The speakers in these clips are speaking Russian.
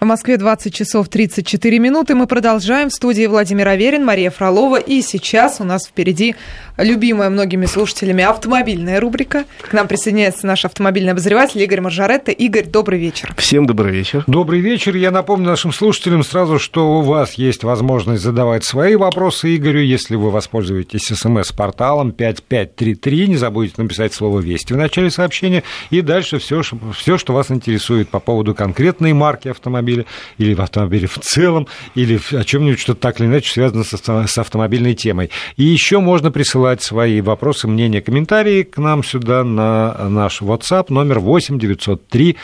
В Москве 20 часов 34 минуты. Мы продолжаем. В студии Владимир Аверин, Мария Фролова. И сейчас у нас впереди любимая многими слушателями автомобильная рубрика. К нам присоединяется наш автомобильный обозреватель Игорь Маржаретта. Игорь, добрый вечер. Всем добрый вечер. Добрый вечер. Я напомню нашим слушателям сразу, что у вас есть возможность задавать свои вопросы Игорю, если вы воспользуетесь смс-порталом 5533. Не забудьте написать слово «Вести» в начале сообщения. И дальше все, все, что вас интересует по поводу конкретной марки автомобиля автомобиле, или в автомобиле в целом, или о чем-нибудь, что так или иначе связано с автомобильной темой. И еще можно присылать свои вопросы, мнения, комментарии к нам сюда на наш WhatsApp номер 8 903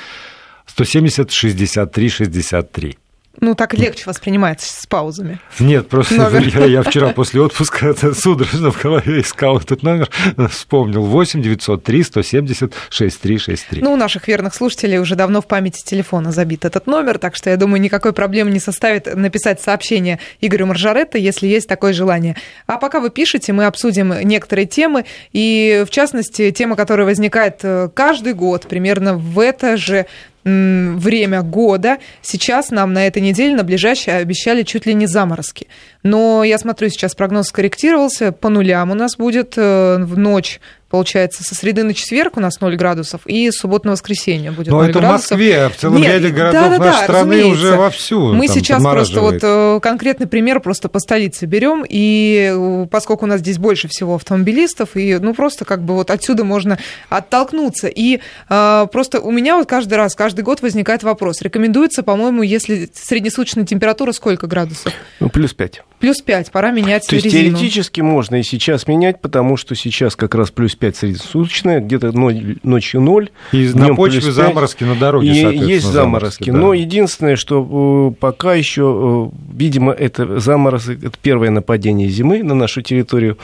170 63 63. Ну, так легче воспринимается с паузами. Нет, просто я, я вчера после отпуска судорожно в голове искал этот номер, вспомнил 8 903 170 6363. Ну, у наших верных слушателей уже давно в памяти телефона забит этот номер, так что я думаю, никакой проблемы не составит написать сообщение Игорю Маржаретто, если есть такое желание. А пока вы пишете, мы обсудим некоторые темы, и в частности, тема, которая возникает э, каждый год, примерно в это же время года. Сейчас нам на этой неделе, на ближайшее, обещали чуть ли не заморозки. Но я смотрю, сейчас прогноз скорректировался, по нулям у нас будет э, в ночь получается, со среды на четверг у нас 0 градусов, и суббота на воскресенье будет Но 0 это градусов. в Москве, а в целом Нет, ряде городов да, да, нашей да, страны разумеется. уже вовсю Мы сейчас просто вот э, конкретный пример просто по столице берем, и э, поскольку у нас здесь больше всего автомобилистов, и ну просто как бы вот отсюда можно оттолкнуться. И э, просто у меня вот каждый раз, каждый год возникает вопрос. Рекомендуется, по-моему, если среднесуточная температура сколько градусов? Ну, плюс 5. Плюс 5, пора менять То резину. есть теоретически можно и сейчас менять, потому что сейчас как раз плюс 5 среднесуточная, где-то ночью 0. И на почве заморозки на дороге, и Есть заморозки. да. Но единственное, что э, пока еще, э, видимо, это заморозок, это первое нападение зимы на нашу территорию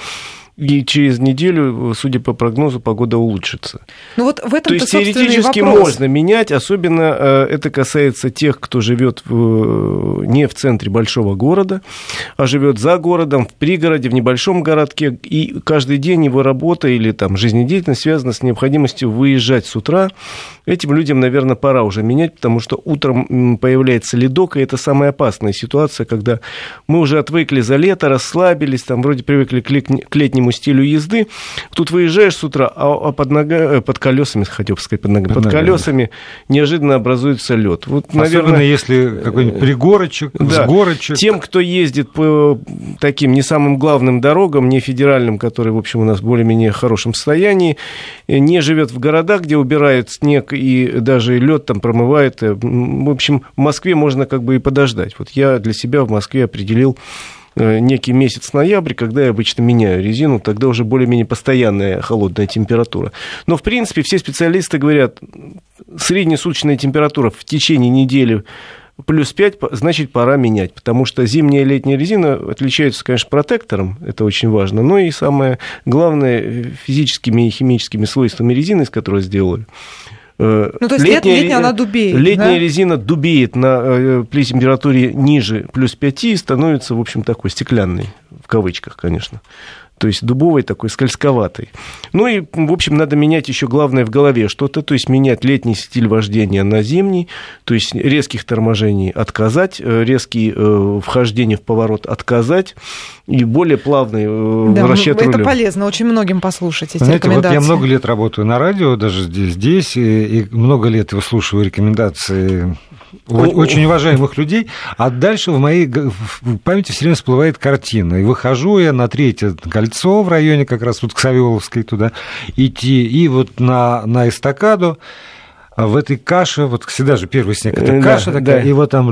и через неделю, судя по прогнозу, погода улучшится. Ну вот в этом То есть теоретически вопрос. можно менять, особенно э, это касается тех, кто живет в, не в центре большого города, а живет за городом, в пригороде, в небольшом городке, и каждый день его работа или там жизнедеятельность связана с необходимостью выезжать с утра. Этим людям, наверное, пора уже менять, потому что утром появляется ледок, и это самая опасная ситуация, когда мы уже отвыкли за лето, расслабились, там вроде привыкли к летнему стилю езды. Тут выезжаешь с утра, а, а под, нога, э, под колесами, хотел бы сказать, под, ногами, под, под колесами неожиданно образуется лед. Вот, Особенно наверное, если какой-нибудь пригорочек, да, сгорочек. Тем, кто ездит по таким не самым главным дорогам, не федеральным, которые, в общем, у нас более-менее хорошем состоянии, э, не живет в городах, где убирают снег и даже лед там промывает. Э, в общем, в Москве можно как бы и подождать. Вот я для себя в Москве определил Э, некий месяц ноябрь, когда я обычно меняю резину, тогда уже более-менее постоянная холодная температура. Но, в принципе, все специалисты говорят, среднесуточная температура в течение недели плюс 5, значит, пора менять, потому что зимняя и летняя резина отличаются, конечно, протектором, это очень важно, но и самое главное физическими и химическими свойствами резины, из которой сделали. Э, ну, то есть летняя, летняя она дубеет, Летняя да? резина дубеет на, э, при температуре ниже плюс 5 и становится, в общем, такой стеклянной, в кавычках, конечно то есть дубовый такой, скользковатый. Ну и, в общем, надо менять еще главное в голове что-то, то есть менять летний стиль вождения на зимний, то есть резких торможений отказать, э, резкие э, вхождения в поворот отказать и более плавный э, да, расчет это рулем. Полезно очень многим послушать эти Знаете, рекомендации. Вот я много лет работаю на радио, даже здесь, здесь и, и много лет выслушиваю рекомендации очень уважаемых людей, а дальше в моей памяти все время всплывает картина. И выхожу я на третье кольцо в районе, как раз вот к Савеловской туда идти, и вот на, на эстакаду, а в этой каше, вот всегда же первый снег, это каша да, такая, да. и вот там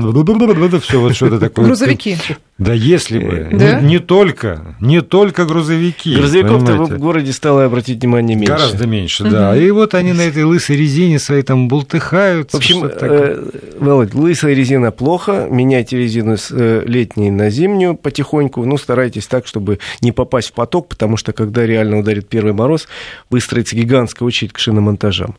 все вот что-то такое. Грузовики. Да если бы. Да? Не, не только, не только грузовики. Грузовиков-то в городе стало обратить внимание меньше. Гораздо меньше, угу. да. И вот они на этой лысой резине своей там бултыхаются. В общем, э, Володь, лысая резина плохо. Меняйте резину с э, летней на зимнюю потихоньку. Ну, старайтесь так, чтобы не попасть в поток, потому что когда реально ударит первый мороз, выстроится гигантская очередь к шиномонтажам.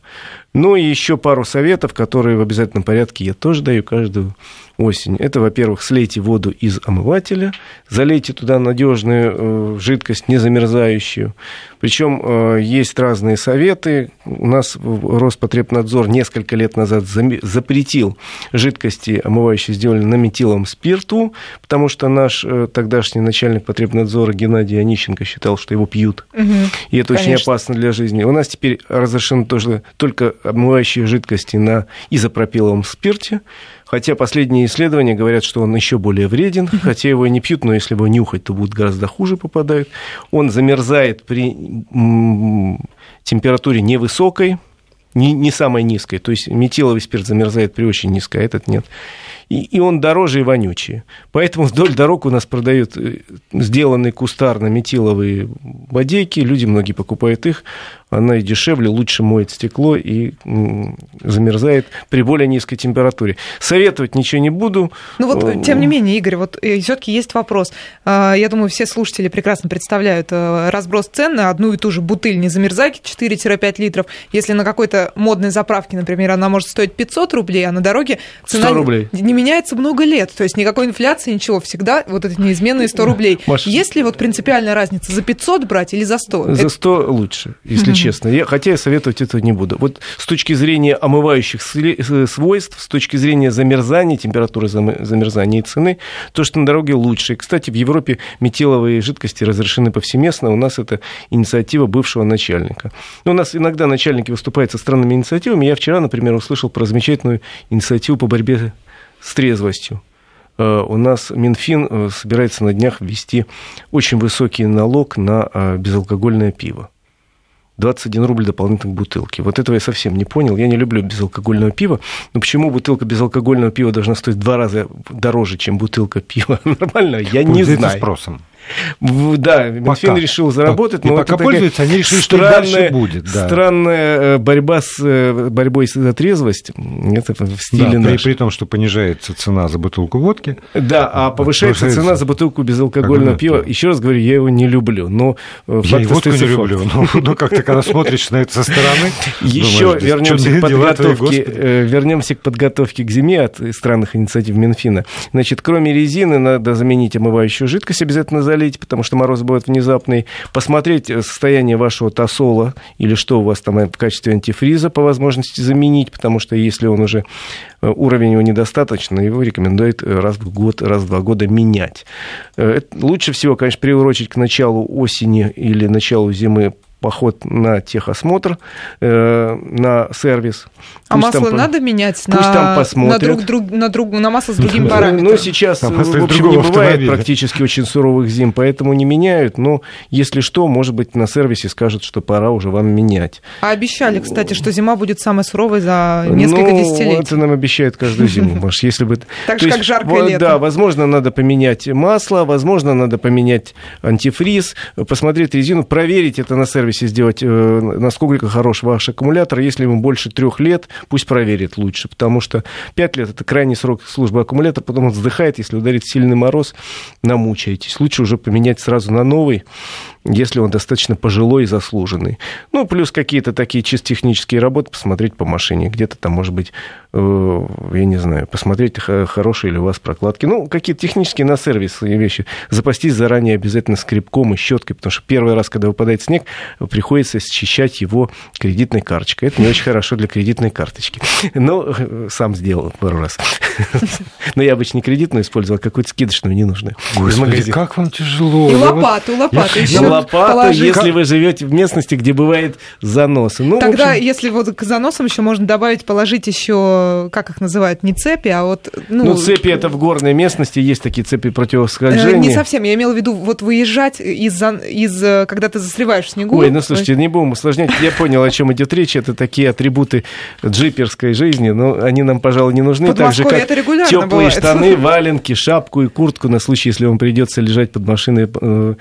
Ну и еще пару советов, которые в обязательном порядке я тоже даю каждую осень. Это, во-первых, слейте воду из омывателя залейте туда надежную жидкость, не замерзающую. Причем есть разные советы. У нас Роспотребнадзор несколько лет назад запретил жидкости, омывающие, сделали на метиловом спирту, потому что наш тогдашний начальник потребнадзора Геннадий Онищенко считал, что его пьют. Угу, и это конечно. очень опасно для жизни. У нас теперь разрешено тоже только омывающие жидкости на изопропиловом спирте. Хотя последние исследования говорят, что он еще более вреден, хотя его и не пьют, но если его нюхать, то будут гораздо хуже попадают. Он замерзает при температуре невысокой, не, не самой низкой. То есть метиловый спирт замерзает при очень низкой, а этот нет и, и он дороже и вонючий. Поэтому вдоль дорог у нас продают э, сделанные кустарно-метиловые бодейки, люди многие покупают их, она и дешевле, лучше моет стекло и замерзает при более низкой температуре. Советовать ничего не буду. Ну вот, э, тем не менее, Игорь, вот э, все-таки есть вопрос. А, я думаю, все слушатели прекрасно представляют разброс цен на одну и ту же бутыль незамерзайки 4-5 литров. Если на какой-то модной заправке, например, она может стоить 500 рублей, а на дороге цена 100 рублей. не меняется много лет. То есть никакой инфляции, ничего. Всегда вот эти неизменные 100 рублей. Маш... Есть ли вот принципиальная разница, за 500 брать или за 100? За 100 лучше, если честно. Я, хотя я советовать этого не буду. Вот с точки зрения омывающих э, свойств, с точки зрения замерзания, температуры замерзания и цены, то, что на дороге лучше. И, кстати, в Европе метиловые жидкости разрешены повсеместно. У нас это инициатива бывшего начальника. Но у нас иногда начальники выступают со странными инициативами. Я вчера, например, услышал про замечательную инициативу по борьбе с трезвостью. Э, у нас Минфин э, собирается на днях ввести очень высокий налог на э, безалкогольное пиво. 21 рубль дополнительно к бутылке. Вот этого я совсем не понял. Я не люблю безалкогольного пива. Но почему бутылка безалкогольного пива должна стоить в два раза дороже, чем бутылка пива? Нормально? Я не знаю. спросом. Да, Минфин пока. решил заработать, но и пока пользуются, они решили, что дальше будет. Да. Странная э, борьба с э, борьбой за трезвость. Это в стиле да, при, при том, что понижается цена за бутылку водки. Да, а повышается, повышается... цена за бутылку безалкогольного пива. Еще раз говорю, я его не люблю. Но э, я и водку не люблю. Но, но как-то, когда смотришь на это со стороны, еще вернемся к подготовке, вернемся к подготовке к зиме от странных инициатив Минфина. Значит, кроме резины надо заменить омывающую жидкость обязательно залить, потому что мороз бывает внезапный, посмотреть состояние вашего тосола или что у вас там в качестве антифриза по возможности заменить, потому что если он уже э, уровень его недостаточно, его рекомендуют раз в год, раз в два года менять. Э, лучше всего, конечно, приурочить к началу осени или началу зимы поход на техосмотр, э, на сервис. А пусть масло там, надо менять пусть на, там посмотрят. на, друг, друг, на, друг, на масло с другим параметром? Ну, сейчас, там, в общем, не бывает практически очень суровых зим, поэтому не меняют. Но, если что, может быть, на сервисе скажут, что пора уже вам менять. А обещали, кстати, что зима будет самой суровой за несколько ну, десятилетий. это нам обещают каждую зиму, Маш. Если бы... Так же, как жаркое лето. Да, возможно, надо поменять масло, возможно, надо поменять антифриз, посмотреть резину, проверить это на сервисе сервисе сделать, э, насколько хорош ваш аккумулятор. Если ему больше трех лет, пусть проверит лучше, потому что пять лет – это крайний срок службы аккумулятора, потом он вздыхает, если ударит сильный мороз, намучаетесь. Лучше уже поменять сразу на новый, если он достаточно пожилой и заслуженный. Ну, плюс какие-то такие чисто технические работы, посмотреть по машине. Где-то там, может быть, я не знаю, посмотреть, хорошие ли у вас прокладки. Ну, какие-то технические на сервис вещи. Запастись заранее обязательно скребком и щеткой, потому что первый раз, когда выпадает снег, приходится счищать его кредитной карточкой. Это не очень хорошо для кредитной карточки. Но э, сам сделал пару раз. Но я обычно не кредитную использовал, а какую-то скидочную, не нужную. Господи, как вам тяжело. И лопату, лопату еще лопату, если вы живете в местности, где бывает заносы. Ну, Тогда, если вот к заносам еще можно добавить, положить еще, как их называют, не цепи, а вот... Ну, ну цепи это в горной местности, есть такие цепи. Э, не совсем, я имела в виду вот выезжать из, из э, когда ты застреваешь в снегу. Ой, ну слушайте, не будем усложнять, я понял, о чем идет речь, это такие атрибуты джиперской жизни, но они нам, пожалуй, не нужны. так же, как теплые бывает. штаны, валенки, шапку и куртку на случай, если вам придется лежать под машиной э,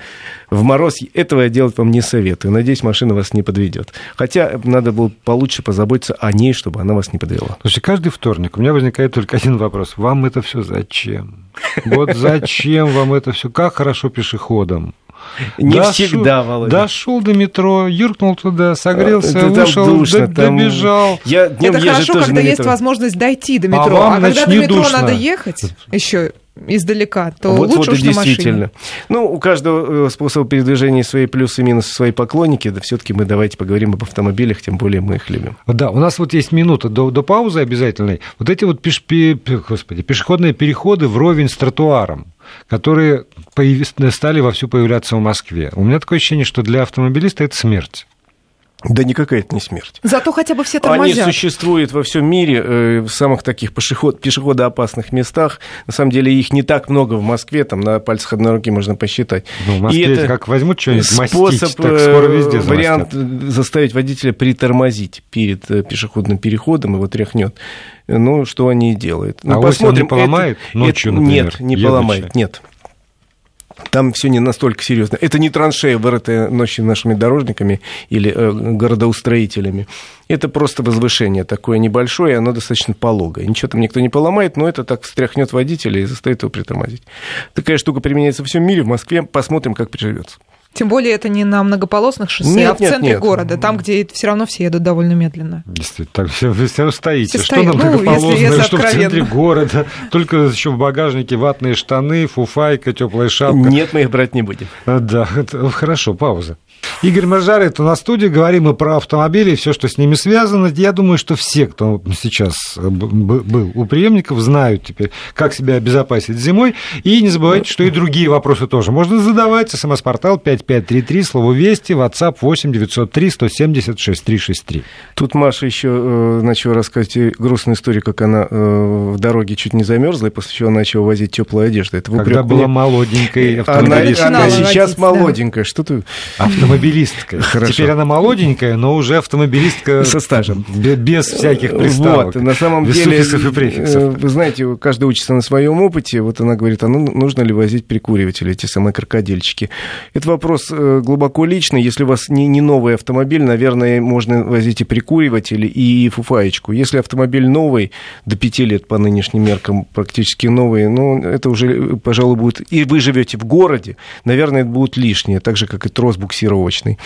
в мороз этого я делать вам не советую. Надеюсь, машина вас не подведет. Хотя надо было получше позаботиться о ней, чтобы она вас не подвела. Слушайте, каждый вторник у меня возникает только один вопрос. Вам это все зачем? Вот зачем вам это все? Как хорошо пешеходам? Не дошел, всегда, Володя. Дошел до метро, юркнул туда, согрелся, это вышел, душно, д- там... добежал. Я это хорошо, когда есть метро. возможность дойти до метро. А, вам, а когда до метро душно. надо ехать еще издалека, то вот, лучше вот уж на машине. действительно. Ну, у каждого э, способа передвижения свои плюсы и минусы, свои поклонники. Да все-таки мы давайте поговорим об автомобилях, тем более мы их любим. Да, у нас вот есть минута до, до паузы обязательной. Вот эти вот пеш, пе, господи, пешеходные переходы вровень с тротуаром которые появ... стали вовсю появляться в Москве. У меня такое ощущение, что для автомобилиста это смерть. Да никакая это не смерть. Зато хотя бы все тормозят. Они существуют во всем мире, э, в самых таких пешеход, пешеходоопасных местах. На самом деле их не так много в Москве, там на пальцах одной руки можно посчитать. Ну, в Москве И это как возьмут что-нибудь способ, мастить, так скоро везде э, вариант замостят. заставить водителя притормозить перед э, пешеходным переходом, его тряхнет. Ну, что они и делают. Ну, А он не поломает ночью, например, Нет, не едучи? поломает, нет. Там все не настолько серьезно. Это не траншея, вырытая ночью нашими дорожниками или э, городоустроителями. Это просто возвышение такое небольшое, оно достаточно пологое. Ничего там никто не поломает, но это так встряхнет водителя и заставит его притормозить. Такая штука применяется во всем мире, в Москве. Посмотрим, как приживется. Тем более это не на многополосных шоссе, Нет, а в нет, центре нет. города, там, где все равно все едут довольно медленно. Действительно, так все, все стоите. Все что стоят. нам Ну, если- многополосное, если что в центре откровенно. города. Только еще в багажнике ватные штаны, фуфайка, теплая шапка. Нет, мы их брать не будем. А, Да, это- хорошо, пауза. Игорь Маржарет у нас в студии, говорим мы про автомобили и все, что с ними связано. Я думаю, что все, кто сейчас был у преемников, знают теперь, как себя обезопасить зимой. И не забывайте, что и другие вопросы тоже можно задавать. СМС-портал 5533, слово «Вести», WhatsApp 8 903 170 6363. Тут Маша еще э, начала рассказывать грустную историю, как она э, в дороге чуть не замерзла, и после чего начала возить теплую одежду. Это Когда была мне. молоденькой Она, автомобилисткой. она Начинала сейчас водить, да. молоденькая. Что ты? Автомобилисткой. Хорошо. Теперь она молоденькая, но уже автомобилистка Со стажем. бе- без всяких приставок. Вот, на самом без деле, суффиксов и префиксов. э, вы знаете, каждый учится на своем опыте. Вот она говорит, а ну, нужно ли возить прикуриватели, эти самые крокодильчики. Это вопрос э, глубоко личный. Если у вас не, не новый автомобиль, наверное, можно возить и прикуриватели, и фуфаечку. Если автомобиль новый, до пяти лет по нынешним меркам практически новый, ну, это уже, пожалуй, будет... И вы живете в городе, наверное, это будет лишнее, так же, как и трос буксировочный.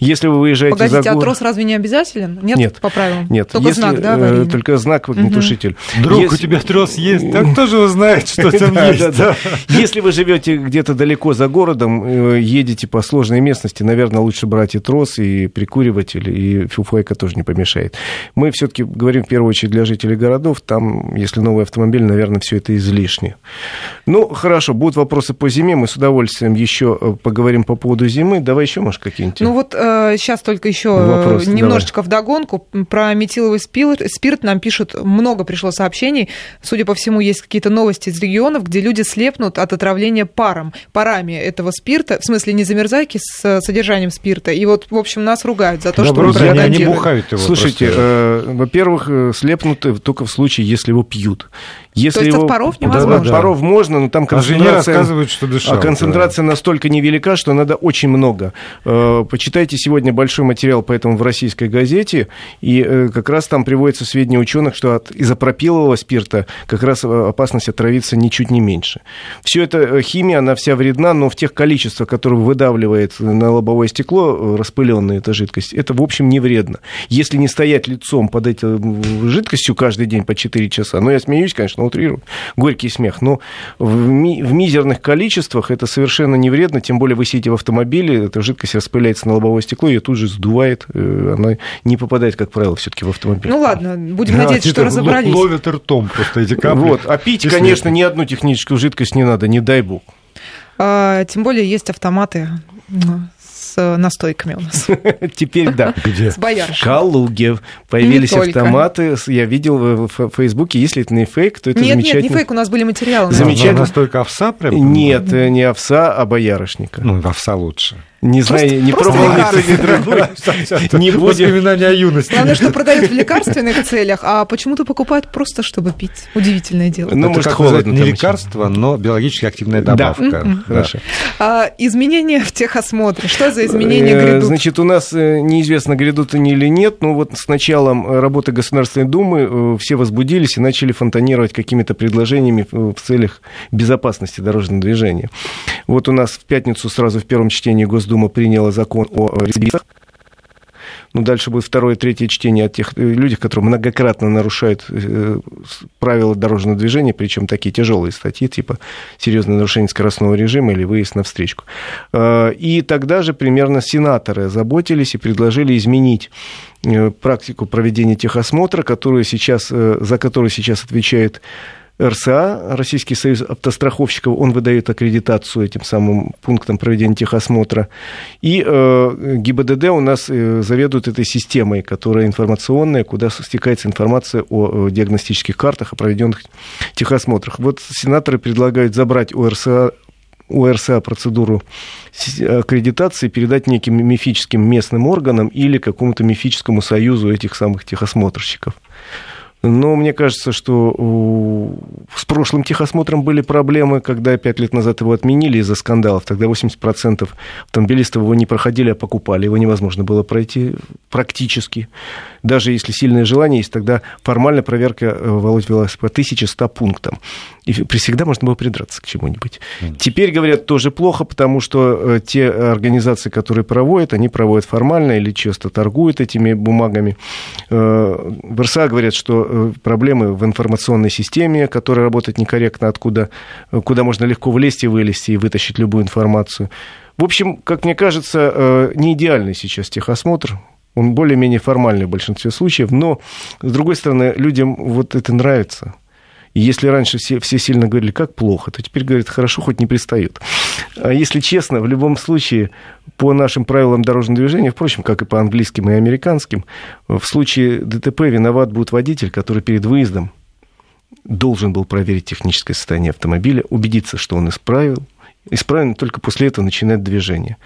Если вы выезжаете Погодите, за а город... трос разве не обязателен? Нет, Нет. по правилам? Нет, Только если, знак, да, э, аварийный? только знак огнетушитель. Друг, Если- у тебя трос есть, так кто же узнает, что там Да, есть? да, да. Если вы живете где-то далеко за городом, э, едете по сложной местности, наверное, лучше брать и трос, и прикуриватель, и фуфайка тоже не помешает. Мы все-таки говорим в первую очередь для жителей городов. Там, если новый автомобиль, наверное, все это излишне. Ну, хорошо, будут вопросы по зиме. Мы с удовольствием еще э, поговорим по поводу зимы. Давай еще, может, какие-нибудь. Ну вот сейчас только еще Вопрос, немножечко вдогонку. Про метиловый спирт, спирт нам пишут, много пришло сообщений. Судя по всему, есть какие-то новости из регионов, где люди слепнут от отравления паром, парами этого спирта, в смысле не замерзайки с э, содержанием спирта. И вот, в общем, нас ругают за то, что мы они, они бухают его Слушайте, э, во-первых, э, слепнут э, только в случае, если его пьют. Если То есть его... от паров Да, невозможно? да, да. паров можно, но там А концентрация... рассказывают, что дышал. А концентрация настолько невелика, что надо очень много. Э, Почитайте сегодня большой материал по этому в российской газете, и э, как раз там приводятся сведения ученых, что от изопропилового спирта как раз э, опасность отравиться ничуть не меньше. Все это химия, она вся вредна, но в тех количествах, которые выдавливает на лобовое стекло, распыленная эта жидкость, это, в общем, не вредно. Если не стоять лицом под этой жидкостью каждый день по 4 часа, ну, я смеюсь, конечно, утрирую, горький смех, но в, ми- в мизерных количествах это совершенно не вредно, тем более вы сидите в автомобиле, эта жидкость распыляется на лобовое стекло, ее тут же сдувает, э, она не попадает, как правило, все-таки в автомобиль. Ну ладно, будем Да, надеяться, те что разобрались. Ловят ртом просто эти капли. вот. А пить, конечно, ни одну техническую жидкость не надо, не дай бог. А, тем более есть автоматы с э, настойками у нас, Теперь да. Где? с боярышем. Калуге появились автоматы. Я видел в Фейсбуке. Если это не фейк, то это Нет, нет, замечательно. не фейк, у нас были материалы. Замечательно. на- Настолько овса прям? Нет, э, не овса, а боярышника. Ну, овса лучше. Не знаю, не пробовал никто не другой. Не будем. Воспоминания о юности. Главное, что продают в лекарственных целях, а почему-то покупают просто, чтобы пить. Удивительное дело. Ну, может, как холодно не лекарство, но биологически активная добавка. Хорошо. А, изменения в техосмотре. Что за изменения Э, грядут? Значит, у нас э, неизвестно, грядут они или нет, но вот с началом э, работы Государственной Думы все возбудились и начали фонтанировать какими-то предложениями в целях безопасности дорожного движения. Вот у нас в пятницу сразу в первом чтении Госдума приняла закон о рецидивистах. Ну, дальше будет второе, третье чтение от тех э, людей, которые многократно нарушают э, правила дорожного движения, причем такие тяжелые статьи, типа серьезное нарушение скоростного режима или выезд на встречку. Э, и тогда же примерно сенаторы заботились и предложили изменить практику проведения техосмотра, которую сейчас, за которую сейчас отвечает РСА, Российский союз автостраховщиков, он выдает аккредитацию этим самым пунктам проведения техосмотра. И э, ГИБДД у нас э, заведует этой системой, которая информационная, куда стекается информация о, о диагностических картах, о проведенных техосмотрах. Вот сенаторы предлагают забрать у РСА у РСА процедуру аккредитации передать неким мифическим местным органам или какому-то мифическому союзу этих самых техосмотрщиков. Но мне кажется, что с прошлым техосмотром были проблемы, когда пять лет назад его отменили из-за скандалов. Тогда 80% автомобилистов его не проходили, а покупали. Его невозможно было пройти практически. Даже если сильное желание есть, тогда формально проверка, э, Володь, велась по 1100 пунктам. И всегда можно было придраться к чему-нибудь. Mm. Теперь, говорят, тоже плохо, потому что э, те организации, которые проводят, они проводят формально или часто торгуют этими бумагами. Э, в РСА говорят, что проблемы в информационной системе, которая работает некорректно, откуда, куда можно легко влезть и вылезти и вытащить любую информацию. В общем, как мне кажется, не идеальный сейчас техосмотр. Он более-менее формальный в большинстве случаев, но, с другой стороны, людям вот это нравится. И если раньше все, все сильно говорили, как плохо, то теперь говорят, хорошо, хоть не пристают. А если честно, в любом случае, по нашим правилам дорожного движения, впрочем, как и по английским и американским, в случае ДТП виноват будет водитель, который перед выездом должен был проверить техническое состояние автомобиля, убедиться, что он исправил, исправлен, только после этого начинает движение.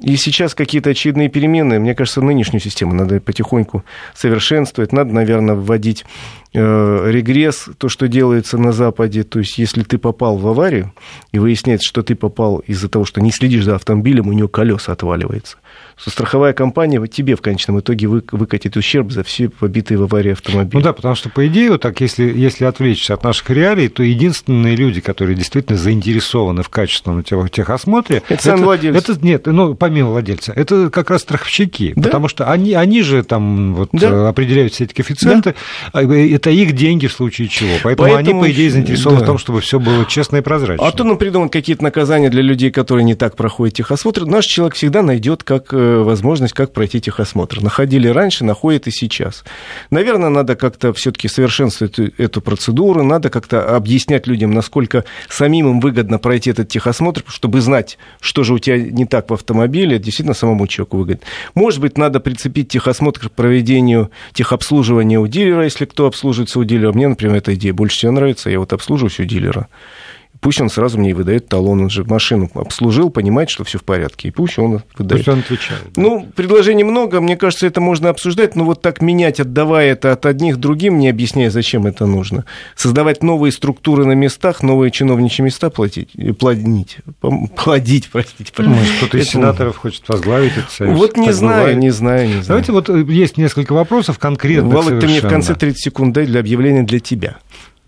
И сейчас какие-то очевидные перемены, мне кажется, нынешнюю систему надо потихоньку совершенствовать. Надо, наверное, вводить э, регресс, то, что делается на Западе. То есть, если ты попал в аварию, и выясняется, что ты попал из-за того, что не следишь за автомобилем, у него колеса отваливается что страховая компания тебе в конечном итоге выкатит ущерб за все побитые в аварии автомобили. Ну да, потому что, по идее, вот так, если, если отвлечься от наших реалий, то единственные люди, которые действительно заинтересованы в качественном техосмотре... Это, это сам владелец. Это, нет, ну, помимо владельца, это как раз страховщики, да? потому что они, они же там вот да. определяют все эти коэффициенты, да. А, это их деньги в случае чего. Поэтому, Поэтому они, по идее, заинтересованы да. в том, чтобы все было честно и прозрачно. А то нам придумают какие-то наказания для людей, которые не так проходят техосмотр. Наш человек всегда найдет, как э, возможность, как пройти техосмотр. Находили раньше, находят и сейчас. Наверное, надо как-то все-таки совершенствовать эту процедуру, надо как-то объяснять людям, насколько самим им выгодно пройти этот техосмотр, чтобы знать, что же у тебя не так в автомобиле, действительно самому человеку выгодно. Может быть, надо прицепить техосмотр к проведению техобслуживания у дилера, если кто обслуживается у дилера. Мне, например, эта идея больше всего нравится, я вот обслуживаюсь у дилера. Пусть он сразу мне и выдает талон, он же машину обслужил, понимает, что все в порядке, и пусть он выдает. Пусть он отвечает. Да. Ну, предложений много, мне кажется, это можно обсуждать, но вот так менять, отдавая это от одних другим, не объясняя, зачем это нужно. Создавать новые структуры на местах, новые чиновничьи места платить, плодить, плодить, простите. Может, кто-то из сенаторов хочет возглавить этот союз? Вот не знаю, не знаю, не знаю. Давайте вот э, есть несколько вопросов конкретных Володь, ты мне в конце 30 секунд дай для объявления для тебя.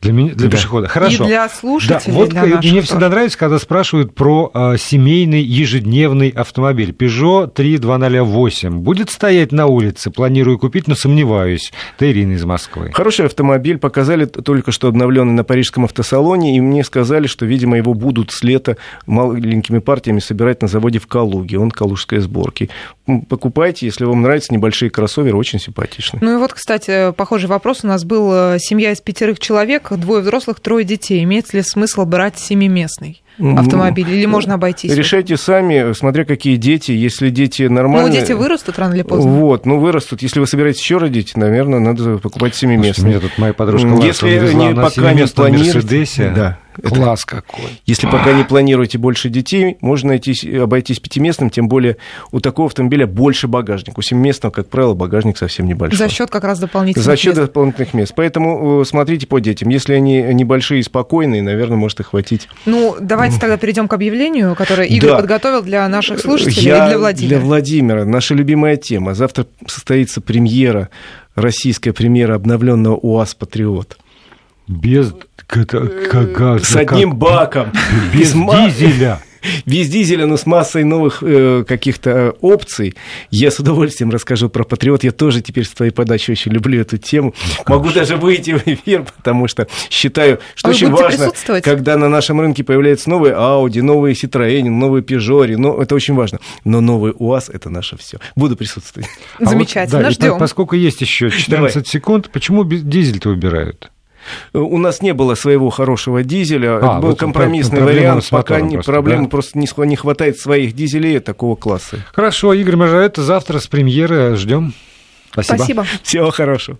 Для, меня, для да. пешехода. Хорошо. И для слушателей. Да, вот для наших... мне всегда нравится, когда спрашивают про э, семейный ежедневный автомобиль. Peugeot 3208 будет стоять на улице. Планирую купить, но сомневаюсь. Это Ирина из Москвы. Хороший автомобиль. Показали только что обновленный на парижском автосалоне. И мне сказали, что, видимо, его будут с лета маленькими партиями собирать на заводе в Калуге. Он калужской сборки. Покупайте, если вам нравятся небольшие кроссоверы, очень симпатичные. Ну и вот, кстати, похожий вопрос у нас был. Э, семья из пятерых человек двое взрослых, трое детей. Имеет ли смысл брать семиместный? автомобиль, или можно обойтись? Решайте сами, смотря какие дети. Если дети нормальные... Ну, дети вырастут рано или поздно. Вот, ну, вырастут. Если вы собираетесь еще родить, наверное, надо покупать семиместный. Мне тут моя подружка Если не, пока не планируете... Да. Класс это, какой. Если пока не планируете больше детей, можно найти, обойтись пятиместным, тем более у такого автомобиля больше багажник. У семиместного, как правило, багажник совсем небольшой. За счет как раз дополнительных За счет дополнительных мест. Поэтому э, смотрите по детям. Если они небольшие и спокойные, наверное, может их хватить. Ну, давайте тогда перейдем к объявлению, которое Игорь да. подготовил для наших слушателей Я и для Владимира. Для Владимира. Наша любимая тема. Завтра состоится премьера, российская премьера обновленного УАЗ «Патриот». Без как, С одним баком. Без дизеля. без дизеля, но с массой новых э, каких-то э, опций. Я с удовольствием расскажу про Патриот. Я тоже теперь с твоей подачи очень люблю эту тему. Ну, Могу даже выйти в эфир, потому что считаю, что а очень важно, когда на нашем рынке появляются новые Audi, новые Citroёn, новые Peugeot, ну, это очень важно. Но новый УАЗ — это наше все. Буду присутствовать. Замечательно, а вот, да, ждем. Поскольку есть еще 14 Давай. секунд, почему дизель-то выбирают? У нас не было своего хорошего дизеля, а, был вот компромиссный вариант, пока не, просто, проблемы да? просто не, не хватает своих дизелей такого класса. Хорошо, Игорь Мажарет, завтра с премьеры ждем. Спасибо. Спасибо. Всего хорошего.